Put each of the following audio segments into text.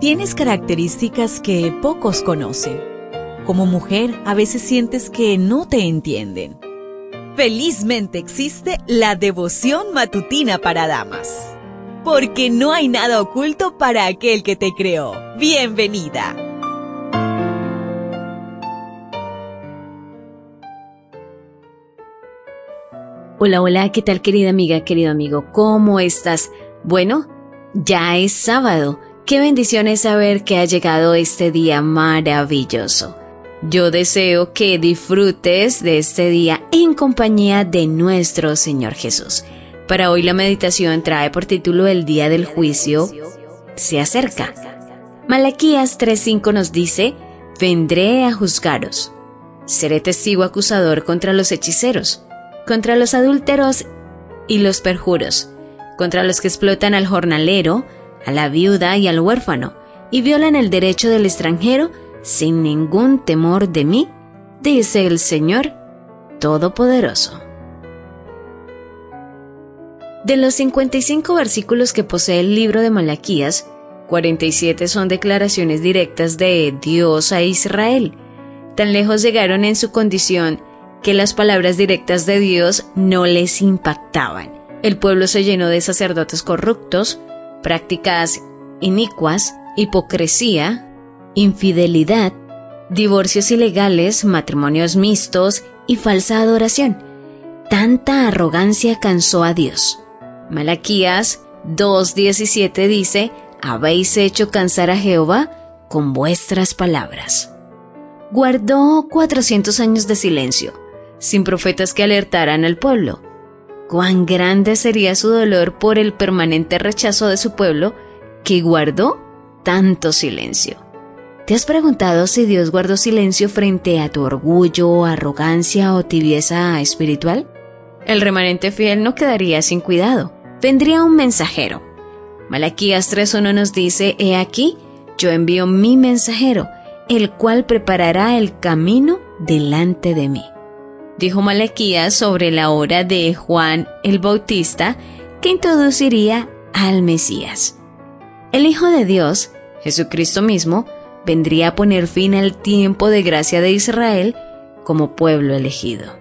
Tienes características que pocos conocen. Como mujer, a veces sientes que no te entienden. Felizmente existe la devoción matutina para damas. Porque no hay nada oculto para aquel que te creó. Bienvenida. Hola, hola, ¿qué tal querida amiga, querido amigo? ¿Cómo estás? Bueno, ya es sábado Qué bendición es saber que ha llegado este día maravilloso. Yo deseo que disfrutes de este día en compañía de nuestro Señor Jesús. Para hoy la meditación trae por título El día del juicio se acerca. Malaquías 3:5 nos dice, vendré a juzgaros. Seré testigo acusador contra los hechiceros, contra los adúlteros y los perjuros, contra los que explotan al jornalero, a la viuda y al huérfano, y violan el derecho del extranjero sin ningún temor de mí, dice el Señor Todopoderoso. De los 55 versículos que posee el libro de Malaquías, 47 son declaraciones directas de Dios a Israel. Tan lejos llegaron en su condición que las palabras directas de Dios no les impactaban. El pueblo se llenó de sacerdotes corruptos, prácticas inicuas, hipocresía, infidelidad, divorcios ilegales, matrimonios mixtos y falsa adoración. Tanta arrogancia cansó a Dios. Malaquías 2.17 dice, habéis hecho cansar a Jehová con vuestras palabras. Guardó 400 años de silencio, sin profetas que alertaran al pueblo cuán grande sería su dolor por el permanente rechazo de su pueblo que guardó tanto silencio. ¿Te has preguntado si Dios guardó silencio frente a tu orgullo, arrogancia o tibieza espiritual? El remanente fiel no quedaría sin cuidado. Vendría un mensajero. Malaquías 3.1 nos dice, He aquí, yo envío mi mensajero, el cual preparará el camino delante de mí dijo Malaquías sobre la hora de Juan el Bautista que introduciría al Mesías. El Hijo de Dios, Jesucristo mismo, vendría a poner fin al tiempo de gracia de Israel como pueblo elegido.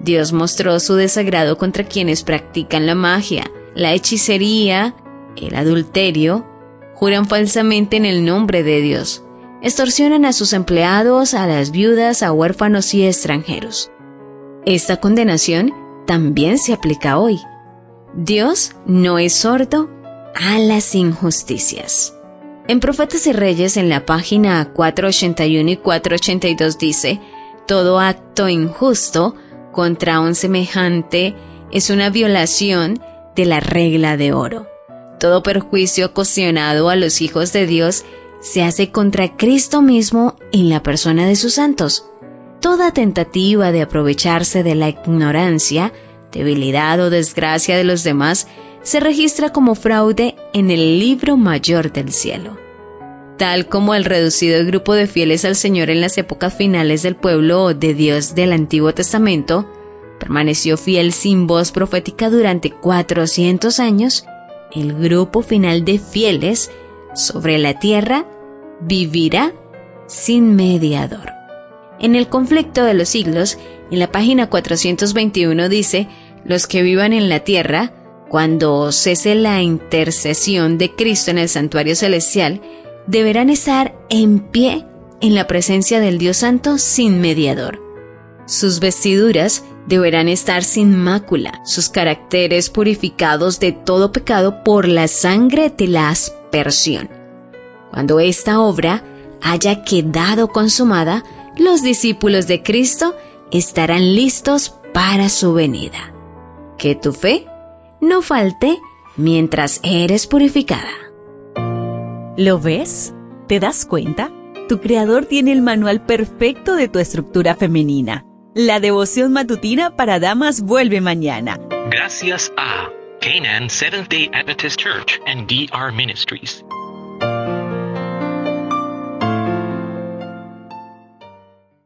Dios mostró su desagrado contra quienes practican la magia, la hechicería, el adulterio, juran falsamente en el nombre de Dios, extorsionan a sus empleados, a las viudas, a huérfanos y extranjeros. Esta condenación también se aplica hoy. Dios no es sordo a las injusticias. En Profetas y Reyes, en la página 481 y 482 dice, todo acto injusto contra un semejante es una violación de la regla de oro. Todo perjuicio ocasionado a los hijos de Dios se hace contra Cristo mismo en la persona de sus santos. Toda tentativa de aprovecharse de la ignorancia, debilidad o desgracia de los demás se registra como fraude en el libro mayor del cielo. Tal como el reducido grupo de fieles al Señor en las épocas finales del pueblo de Dios del Antiguo Testamento, permaneció fiel sin voz profética durante 400 años, el grupo final de fieles sobre la tierra vivirá sin mediador. En el conflicto de los siglos, en la página 421 dice, los que vivan en la tierra, cuando cese la intercesión de Cristo en el santuario celestial, deberán estar en pie en la presencia del Dios Santo sin mediador. Sus vestiduras deberán estar sin mácula, sus caracteres purificados de todo pecado por la sangre de la aspersión. Cuando esta obra haya quedado consumada, los discípulos de Cristo estarán listos para su venida. Que tu fe no falte mientras eres purificada. ¿Lo ves? ¿Te das cuenta? Tu creador tiene el manual perfecto de tu estructura femenina. La devoción matutina para damas vuelve mañana. Gracias a Canaan Seventh Day Adventist Church and DR Ministries.